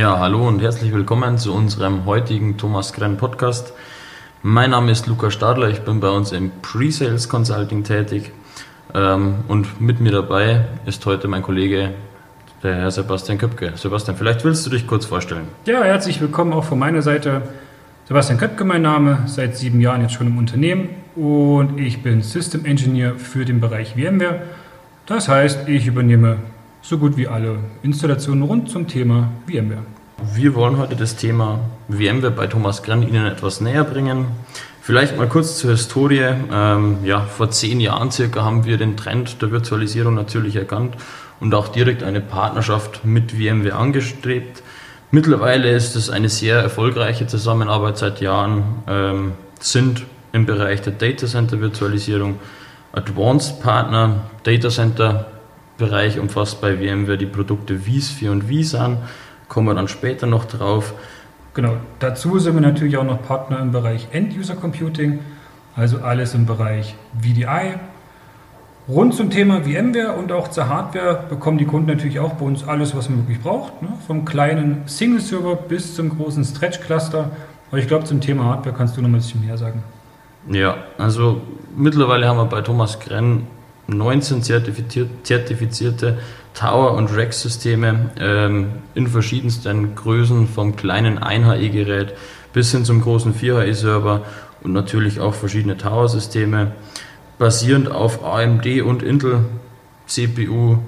Ja, hallo und herzlich willkommen zu unserem heutigen Thomas Krenn Podcast. Mein Name ist Luca Stadler, ich bin bei uns im Pre-Sales Consulting tätig ähm, und mit mir dabei ist heute mein Kollege, der Herr Sebastian Köpke. Sebastian, vielleicht willst du dich kurz vorstellen. Ja, herzlich willkommen auch von meiner Seite. Sebastian Köpke mein Name, seit sieben Jahren jetzt schon im Unternehmen und ich bin System Engineer für den Bereich VMware. Das heißt, ich übernehme so gut wie alle Installationen rund zum Thema VMware. Wir wollen heute das Thema VMware bei Thomas Grenn Ihnen etwas näher bringen. Vielleicht mal kurz zur Historie. Ähm, ja, vor zehn Jahren circa haben wir den Trend der Virtualisierung natürlich erkannt und auch direkt eine Partnerschaft mit VMware angestrebt. Mittlerweile ist es eine sehr erfolgreiche Zusammenarbeit seit Jahren, ähm, sind im Bereich der Data Center Virtualisierung Advanced Partner, Data Center Bereich umfasst bei VMware die Produkte vSphere und vSAN, kommen wir dann später noch drauf. Genau, dazu sind wir natürlich auch noch Partner im Bereich End-User Computing, also alles im Bereich VDI. Rund zum Thema VMware und auch zur Hardware bekommen die Kunden natürlich auch bei uns alles, was man wirklich braucht. Ne? Vom kleinen Single-Server bis zum großen Stretch-Cluster. Aber ich glaube, zum Thema Hardware kannst du noch ein bisschen mehr sagen. Ja, also mittlerweile haben wir bei Thomas Krenn 19 zertifizierte Tower- und Rack-Systeme ähm, in verschiedensten Größen, vom kleinen 1HE-Gerät bis hin zum großen 4HE-Server und natürlich auch verschiedene Tower-Systeme, basierend auf AMD und Intel CPU.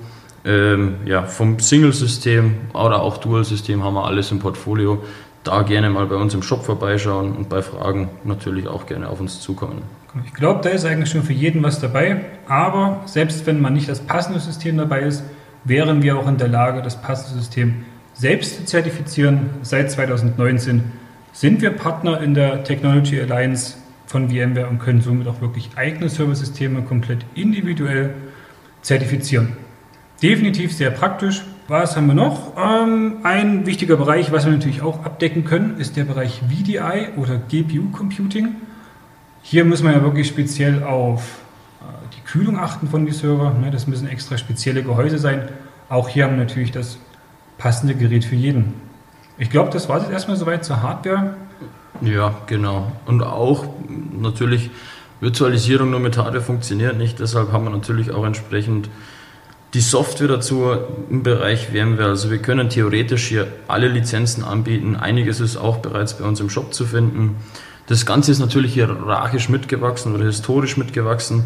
Ähm, ja, vom Single-System oder auch Dual-System haben wir alles im Portfolio. Da gerne mal bei uns im Shop vorbeischauen und bei Fragen natürlich auch gerne auf uns zukommen. Ich glaube, da ist eigentlich schon für jeden was dabei. Aber selbst wenn man nicht das passende System dabei ist, wären wir auch in der Lage, das passende System selbst zu zertifizieren. Seit 2019 sind wir Partner in der Technology Alliance von VMware und können somit auch wirklich eigene Serversysteme komplett individuell zertifizieren. Definitiv sehr praktisch. Was haben wir noch? Ähm, ein wichtiger Bereich, was wir natürlich auch abdecken können, ist der Bereich VDI oder GPU Computing. Hier muss man ja wirklich speziell auf äh, die Kühlung achten von die Server. Ne? Das müssen extra spezielle Gehäuse sein. Auch hier haben wir natürlich das passende Gerät für jeden. Ich glaube, das war es jetzt erstmal soweit zur Hardware. Ja, genau. Und auch natürlich Virtualisierung nur mit Hardware funktioniert nicht. Deshalb haben wir natürlich auch entsprechend die Software dazu im Bereich VMware. Also wir können theoretisch hier alle Lizenzen anbieten. Einiges ist auch bereits bei uns im Shop zu finden. Das Ganze ist natürlich hierarchisch mitgewachsen oder historisch mitgewachsen.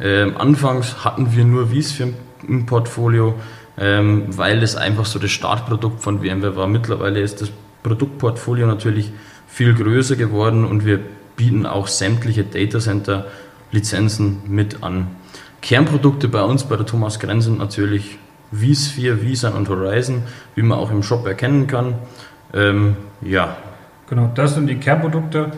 Ähm, anfangs hatten wir nur vSphere im Portfolio, ähm, weil es einfach so das Startprodukt von VMware war. Mittlerweile ist das Produktportfolio natürlich viel größer geworden und wir bieten auch sämtliche Datacenter Lizenzen mit an. Kernprodukte bei uns bei der Thomas Grenz sind natürlich vSphere, vSAN und Horizon, wie man auch im Shop erkennen kann. Ähm, ja. Genau, das sind die Kernprodukte.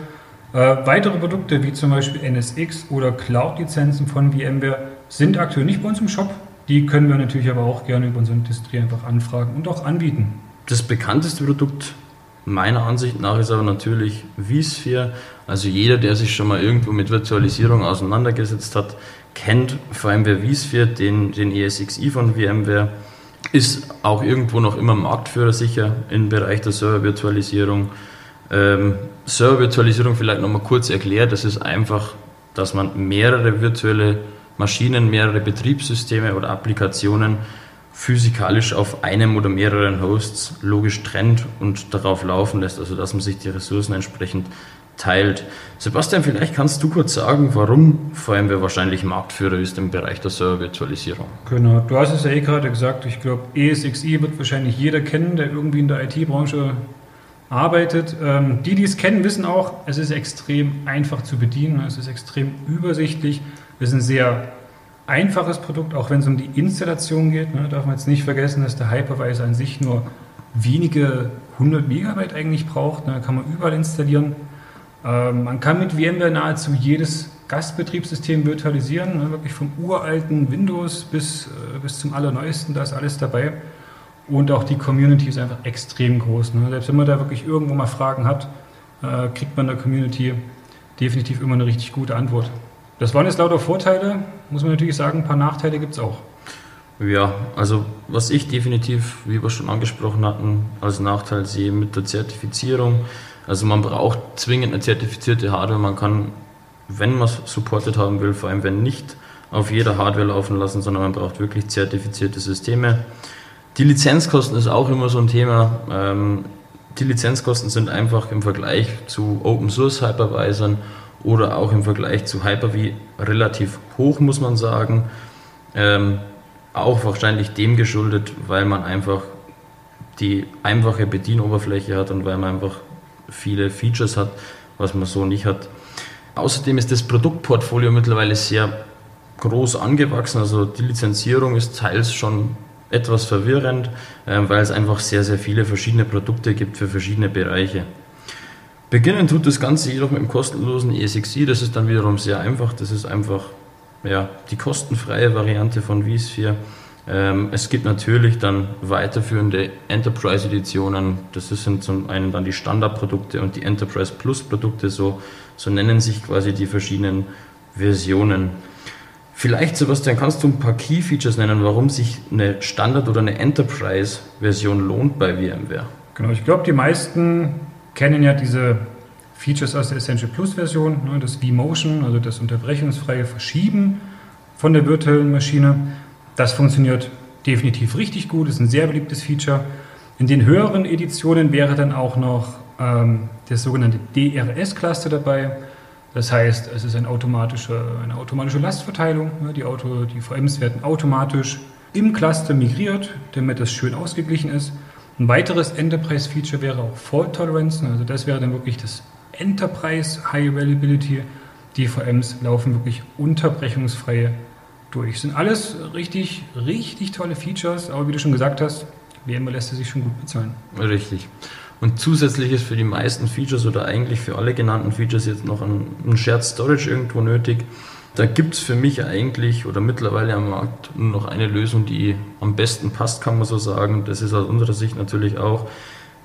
Äh, weitere Produkte wie zum Beispiel NSX oder Cloud-Lizenzen von VMware sind aktuell nicht bei uns im Shop. Die können wir natürlich aber auch gerne über unsere Industrie einfach anfragen und auch anbieten. Das bekannteste Produkt meiner Ansicht nach ist aber natürlich vSphere. Also jeder, der sich schon mal irgendwo mit Virtualisierung auseinandergesetzt hat, kennt vor allem vSphere, den, den ESXi von VMware, ist auch irgendwo noch immer Marktführer sicher im Bereich der Server-Virtualisierung. Ähm, Server-Virtualisierung vielleicht nochmal kurz erklärt, das ist einfach, dass man mehrere virtuelle Maschinen, mehrere Betriebssysteme oder Applikationen physikalisch auf einem oder mehreren Hosts logisch trennt und darauf laufen lässt, also dass man sich die Ressourcen entsprechend teilt. Sebastian, vielleicht kannst du kurz sagen, warum VMware wahrscheinlich Marktführer ist im Bereich der Server-Virtualisierung. Genau, du hast es ja eh gerade gesagt, ich glaube, ESXi wird wahrscheinlich jeder kennen, der irgendwie in der IT-Branche arbeitet. Ähm, die, die es kennen, wissen auch, es ist extrem einfach zu bedienen, es ist extrem übersichtlich, es ist ein sehr einfaches Produkt, auch wenn es um die Installation geht. Ne, darf man jetzt nicht vergessen, dass der Hypervisor an sich nur wenige 100 Megabyte eigentlich braucht. Ne, kann man überall installieren. Ähm, man kann mit VMware nahezu jedes Gastbetriebssystem virtualisieren, ne, wirklich vom uralten Windows bis, äh, bis zum allerneuesten, da ist alles dabei. Und auch die Community ist einfach extrem groß. Ne? Selbst wenn man da wirklich irgendwo mal Fragen hat, äh, kriegt man der Community definitiv immer eine richtig gute Antwort. Das waren jetzt lauter Vorteile, muss man natürlich sagen, ein paar Nachteile gibt es auch. Ja, also was ich definitiv, wie wir schon angesprochen hatten, als Nachteil sehe mit der Zertifizierung. Also man braucht zwingend eine zertifizierte Hardware. Man kann, wenn man es supported haben will, vor allem wenn nicht, auf jeder Hardware laufen lassen, sondern man braucht wirklich zertifizierte Systeme. Die Lizenzkosten ist auch immer so ein Thema. Ähm, die Lizenzkosten sind einfach im Vergleich zu Open Source Hypervisern oder auch im Vergleich zu Hyper-V relativ hoch, muss man sagen. Ähm, auch wahrscheinlich dem geschuldet, weil man einfach die einfache Bedienoberfläche hat und weil man einfach viele Features hat, was man so nicht hat. Außerdem ist das Produktportfolio mittlerweile sehr groß angewachsen. Also die Lizenzierung ist teils schon etwas verwirrend, ähm, weil es einfach sehr, sehr viele verschiedene Produkte gibt für verschiedene Bereiche. Beginnen tut das Ganze jedoch mit dem kostenlosen ESXi. Das ist dann wiederum sehr einfach. Das ist einfach ja, die kostenfreie Variante von vSphere. Ähm, es gibt natürlich dann weiterführende Enterprise-Editionen. Das sind zum einen dann die Standardprodukte und die Enterprise Plus-Produkte. So, so nennen sich quasi die verschiedenen Versionen. Vielleicht, Sebastian, kannst du ein paar Key-Features nennen, warum sich eine Standard- oder eine Enterprise-Version lohnt bei VMware? Genau, ich glaube, die meisten kennen ja diese Features aus der Essential Plus Version, ne, das vMotion, also das unterbrechungsfreie Verschieben von der virtuellen Maschine. Das funktioniert definitiv richtig gut, ist ein sehr beliebtes Feature. In den höheren Editionen wäre dann auch noch ähm, das sogenannte DRS-Cluster dabei. Das heißt, es ist ein automatische, eine automatische Lastverteilung. Ne, die, Auto, die VMs werden automatisch im Cluster migriert, damit das schön ausgeglichen ist. Ein weiteres Enterprise-Feature wäre auch Fault Tolerance. Also das wäre dann wirklich das Enterprise High Availability. Die VMs laufen wirklich unterbrechungsfrei durch. Sind alles richtig, richtig tolle Features, aber wie du schon gesagt hast, VMware lässt sich schon gut bezahlen. Richtig. Und zusätzlich ist für die meisten Features oder eigentlich für alle genannten Features jetzt noch ein, ein Shared Storage irgendwo nötig. Da gibt es für mich eigentlich oder mittlerweile am Markt nur noch eine Lösung, die am besten passt, kann man so sagen. Das ist aus unserer Sicht natürlich auch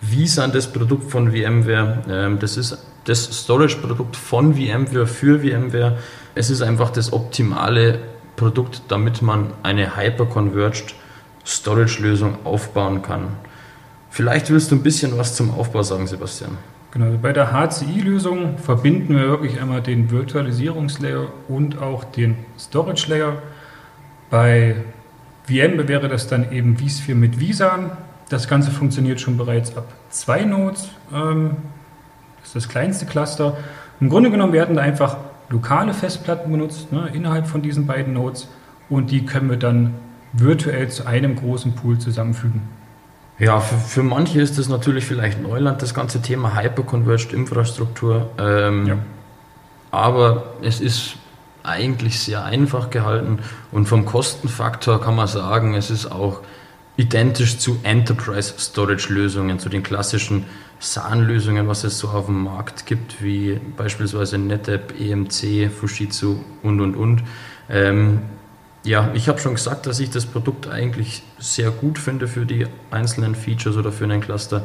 vSAN, das Produkt von VMware. Ähm, das ist das Storage-Produkt von VMware für VMware. Es ist einfach das optimale Produkt, damit man eine Hyper-Converged Storage-Lösung aufbauen kann. Vielleicht willst du ein bisschen was zum Aufbau sagen, Sebastian. Genau, also bei der HCI-Lösung verbinden wir wirklich einmal den Virtualisierungslayer und auch den Storage Layer. Bei VM wäre das dann eben vSphere mit vSAN. Das Ganze funktioniert schon bereits ab zwei Nodes. Ähm, das ist das kleinste Cluster. Im Grunde genommen werden da einfach lokale Festplatten benutzt ne, innerhalb von diesen beiden Nodes und die können wir dann virtuell zu einem großen Pool zusammenfügen. Ja, für, für manche ist das natürlich vielleicht Neuland, das ganze Thema Hyperconverged Infrastruktur. Ähm, ja. Aber es ist eigentlich sehr einfach gehalten und vom Kostenfaktor kann man sagen, es ist auch identisch zu Enterprise Storage Lösungen, zu den klassischen SAN-Lösungen, was es so auf dem Markt gibt, wie beispielsweise NetApp, EMC, Fujitsu und und und. Ähm, ja, ich habe schon gesagt, dass ich das Produkt eigentlich sehr gut finde für die einzelnen Features oder für einen Cluster.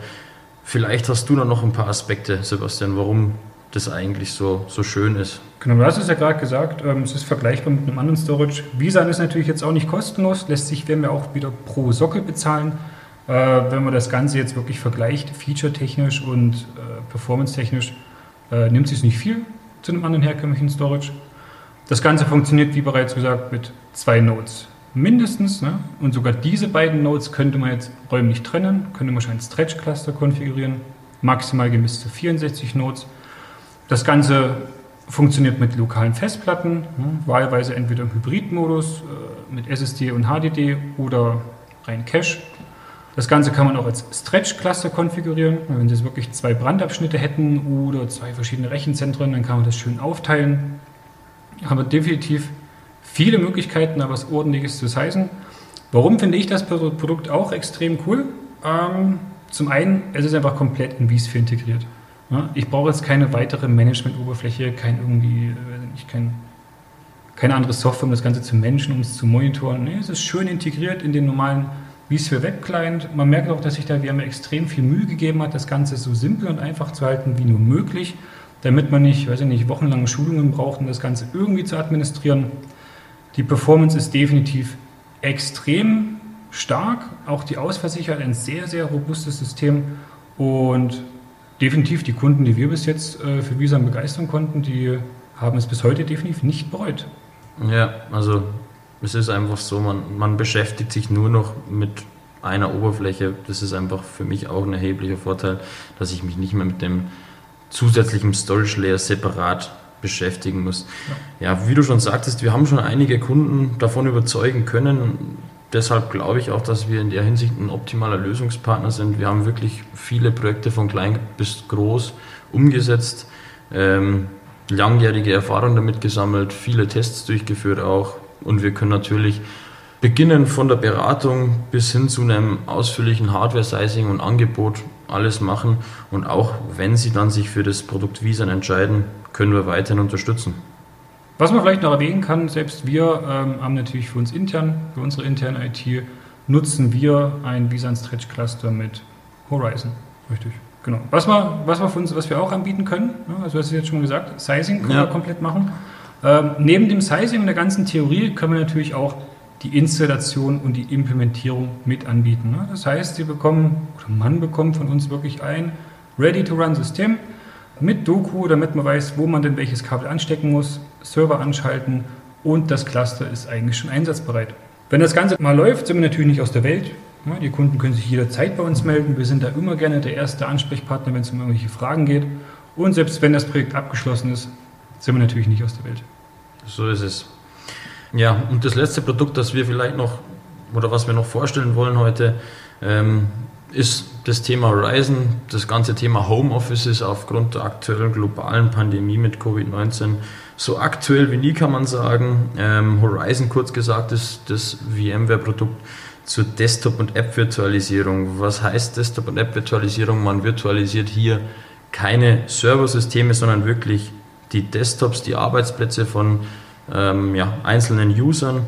Vielleicht hast du da noch ein paar Aspekte, Sebastian, warum das eigentlich so, so schön ist. Genau, du hast es ja gerade gesagt, ähm, es ist vergleichbar mit einem anderen Storage. Visa ist natürlich jetzt auch nicht kostenlos, lässt sich, werden wir auch wieder pro Sockel bezahlen. Äh, wenn man das Ganze jetzt wirklich vergleicht, featuretechnisch und äh, performance-technisch, äh, nimmt sich nicht viel zu einem anderen herkömmlichen Storage. Das Ganze funktioniert, wie bereits gesagt, mit zwei Nodes mindestens. Ne? Und sogar diese beiden Nodes könnte man jetzt räumlich trennen, könnte man schon ein Stretch-Cluster konfigurieren. Maximal bis zu 64 Nodes. Das Ganze funktioniert mit lokalen Festplatten, ne? wahlweise entweder im Hybrid-Modus äh, mit SSD und HDD oder rein Cache. Das Ganze kann man auch als Stretch-Cluster konfigurieren. Wenn Sie jetzt wirklich zwei Brandabschnitte hätten oder zwei verschiedene Rechenzentren, dann kann man das schön aufteilen haben wir definitiv viele Möglichkeiten, da was Ordentliches zu heißen. Warum finde ich das Produkt auch extrem cool? Ähm, zum einen, es ist einfach komplett in vSphere integriert. Ja, ich brauche jetzt keine weitere Management-Oberfläche, kein irgendwie, äh, kein, keine andere Software, um das Ganze zu managen, um es zu monitoren. Nee, es ist schön integriert in den normalen vSphere Web Client. Man merkt auch, dass sich da VMware extrem viel Mühe gegeben hat, das Ganze so simpel und einfach zu halten wie nur möglich damit man nicht, weiß ich nicht, wochenlange Schulungen braucht, um das Ganze irgendwie zu administrieren. Die Performance ist definitiv extrem stark. Auch die Ausfallsicherheit ein sehr, sehr robustes System. Und definitiv die Kunden, die wir bis jetzt äh, für Visa begeistern konnten, die haben es bis heute definitiv nicht bereut. Ja, also es ist einfach so, man, man beschäftigt sich nur noch mit einer Oberfläche. Das ist einfach für mich auch ein erheblicher Vorteil, dass ich mich nicht mehr mit dem zusätzlichen Storage Layer separat beschäftigen muss. Ja. ja, wie du schon sagtest, wir haben schon einige Kunden davon überzeugen können. Deshalb glaube ich auch, dass wir in der Hinsicht ein optimaler Lösungspartner sind. Wir haben wirklich viele Projekte von klein bis groß umgesetzt, ähm, langjährige Erfahrung damit gesammelt, viele Tests durchgeführt auch. Und wir können natürlich beginnen von der Beratung bis hin zu einem ausführlichen Hardware-Sizing und Angebot alles machen. Und auch wenn Sie dann sich für das Produkt Visa entscheiden, können wir weiterhin unterstützen. Was man vielleicht noch erwähnen kann, selbst wir ähm, haben natürlich für uns intern, für unsere interne IT, nutzen wir ein Visa Stretch Cluster mit Horizon. Richtig. Genau. Was wir, was wir, für uns, was wir auch anbieten können, ne, also du hast jetzt schon mal gesagt, Sizing können ja. wir komplett machen. Ähm, neben dem Sizing und der ganzen Theorie können wir natürlich auch die Installation und die Implementierung mit anbieten. Ne? Das heißt, Sie bekommen, oder man bekommt von uns wirklich ein Ready-to-Run-System mit Doku, damit man weiß, wo man denn welches Kabel anstecken muss, Server anschalten und das Cluster ist eigentlich schon einsatzbereit. Wenn das Ganze mal läuft, sind wir natürlich nicht aus der Welt. Die Kunden können sich jederzeit bei uns melden. Wir sind da immer gerne der erste Ansprechpartner, wenn es um irgendwelche Fragen geht. Und selbst wenn das Projekt abgeschlossen ist, sind wir natürlich nicht aus der Welt. So ist es. Ja, und das letzte Produkt, das wir vielleicht noch oder was wir noch vorstellen wollen heute, ähm, ist das Thema Horizon. Das ganze Thema Homeoffice ist aufgrund der aktuellen globalen Pandemie mit Covid-19 so aktuell wie nie, kann man sagen. Ähm, Horizon, kurz gesagt, ist das VMware-Produkt zur Desktop- und App-Virtualisierung. Was heißt Desktop- und App-Virtualisierung? Man virtualisiert hier keine Serversysteme, sondern wirklich die Desktops, die Arbeitsplätze von ähm, ja, einzelnen Usern.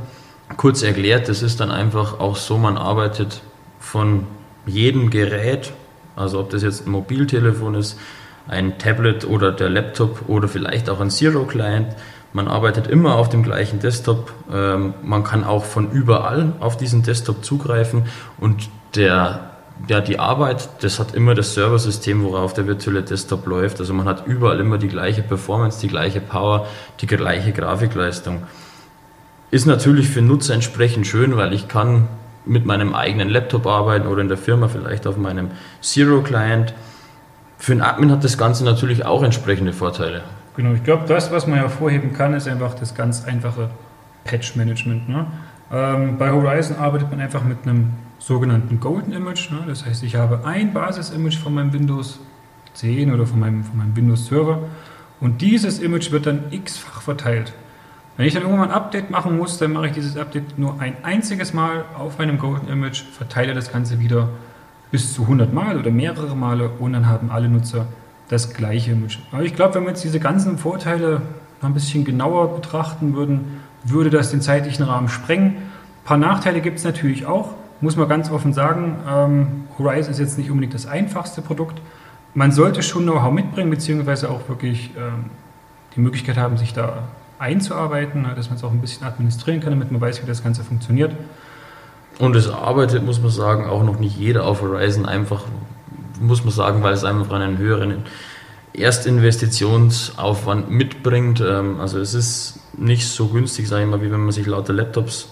Kurz erklärt, das ist dann einfach auch so, man arbeitet von jedem Gerät, also ob das jetzt ein Mobiltelefon ist, ein Tablet oder der Laptop oder vielleicht auch ein Zero-Client. Man arbeitet immer auf dem gleichen Desktop. Ähm, man kann auch von überall auf diesen Desktop zugreifen und der ja, die Arbeit, das hat immer das Serversystem, worauf der virtuelle Desktop läuft. Also man hat überall immer die gleiche Performance, die gleiche Power, die gleiche Grafikleistung. Ist natürlich für Nutzer entsprechend schön, weil ich kann mit meinem eigenen Laptop arbeiten oder in der Firma vielleicht auf meinem Zero-Client. Für einen Admin hat das Ganze natürlich auch entsprechende Vorteile. Genau, ich glaube, das, was man hervorheben kann, ist einfach das ganz einfache Patch-Management. Ne? Ähm, bei Horizon arbeitet man einfach mit einem sogenannten Golden Image. Ne? Das heißt, ich habe ein Basis-Image von meinem Windows 10 oder von meinem, von meinem Windows Server und dieses Image wird dann x-fach verteilt. Wenn ich dann irgendwann ein Update machen muss, dann mache ich dieses Update nur ein einziges Mal auf meinem Golden Image, verteile das Ganze wieder bis zu 100 Mal oder mehrere Male und dann haben alle Nutzer das gleiche Image. Aber ich glaube, wenn wir jetzt diese ganzen Vorteile noch ein bisschen genauer betrachten würden, würde das den zeitlichen Rahmen sprengen. Ein paar Nachteile gibt es natürlich auch muss man ganz offen sagen, ähm, Horizon ist jetzt nicht unbedingt das einfachste Produkt. Man sollte schon Know-how mitbringen, beziehungsweise auch wirklich ähm, die Möglichkeit haben, sich da einzuarbeiten, ne, dass man es auch ein bisschen administrieren kann, damit man weiß, wie das Ganze funktioniert. Und es arbeitet, muss man sagen, auch noch nicht jeder auf Horizon einfach, muss man sagen, weil es einfach einen höheren Erstinvestitionsaufwand mitbringt. Ähm, also es ist nicht so günstig, sage ich mal, wie wenn man sich lauter Laptops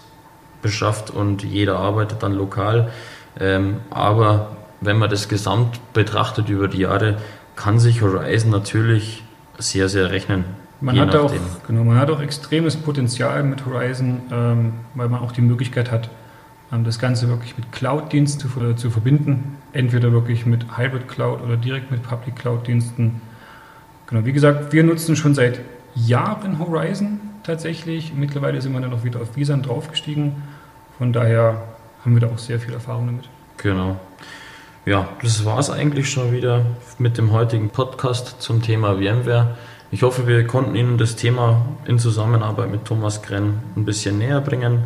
beschafft und jeder arbeitet dann lokal. Ähm, aber wenn man das gesamt betrachtet über die Jahre, kann sich Horizon natürlich sehr, sehr rechnen. Man hat, auch, genau, man hat auch extremes Potenzial mit Horizon, ähm, weil man auch die Möglichkeit hat, ähm, das Ganze wirklich mit Cloud-Diensten zu, zu, verbinden. Entweder wirklich mit Hybrid Cloud oder direkt mit Public Cloud-Diensten. Genau, wie gesagt, wir nutzen schon seit Jahren Horizon tatsächlich. Mittlerweile sind wir dann auch wieder auf Visan draufgestiegen. Von daher haben wir da auch sehr viel Erfahrung damit. Genau. Ja, das war es eigentlich schon wieder mit dem heutigen Podcast zum Thema VMware. Ich hoffe, wir konnten Ihnen das Thema in Zusammenarbeit mit Thomas Krenn ein bisschen näher bringen.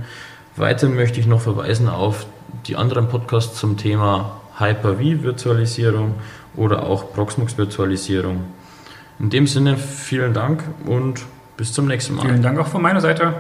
Weiter möchte ich noch verweisen auf die anderen Podcasts zum Thema Hyper-V-Virtualisierung oder auch Proxmox-Virtualisierung. In dem Sinne vielen Dank und bis zum nächsten Mal. Vielen Dank auch von meiner Seite.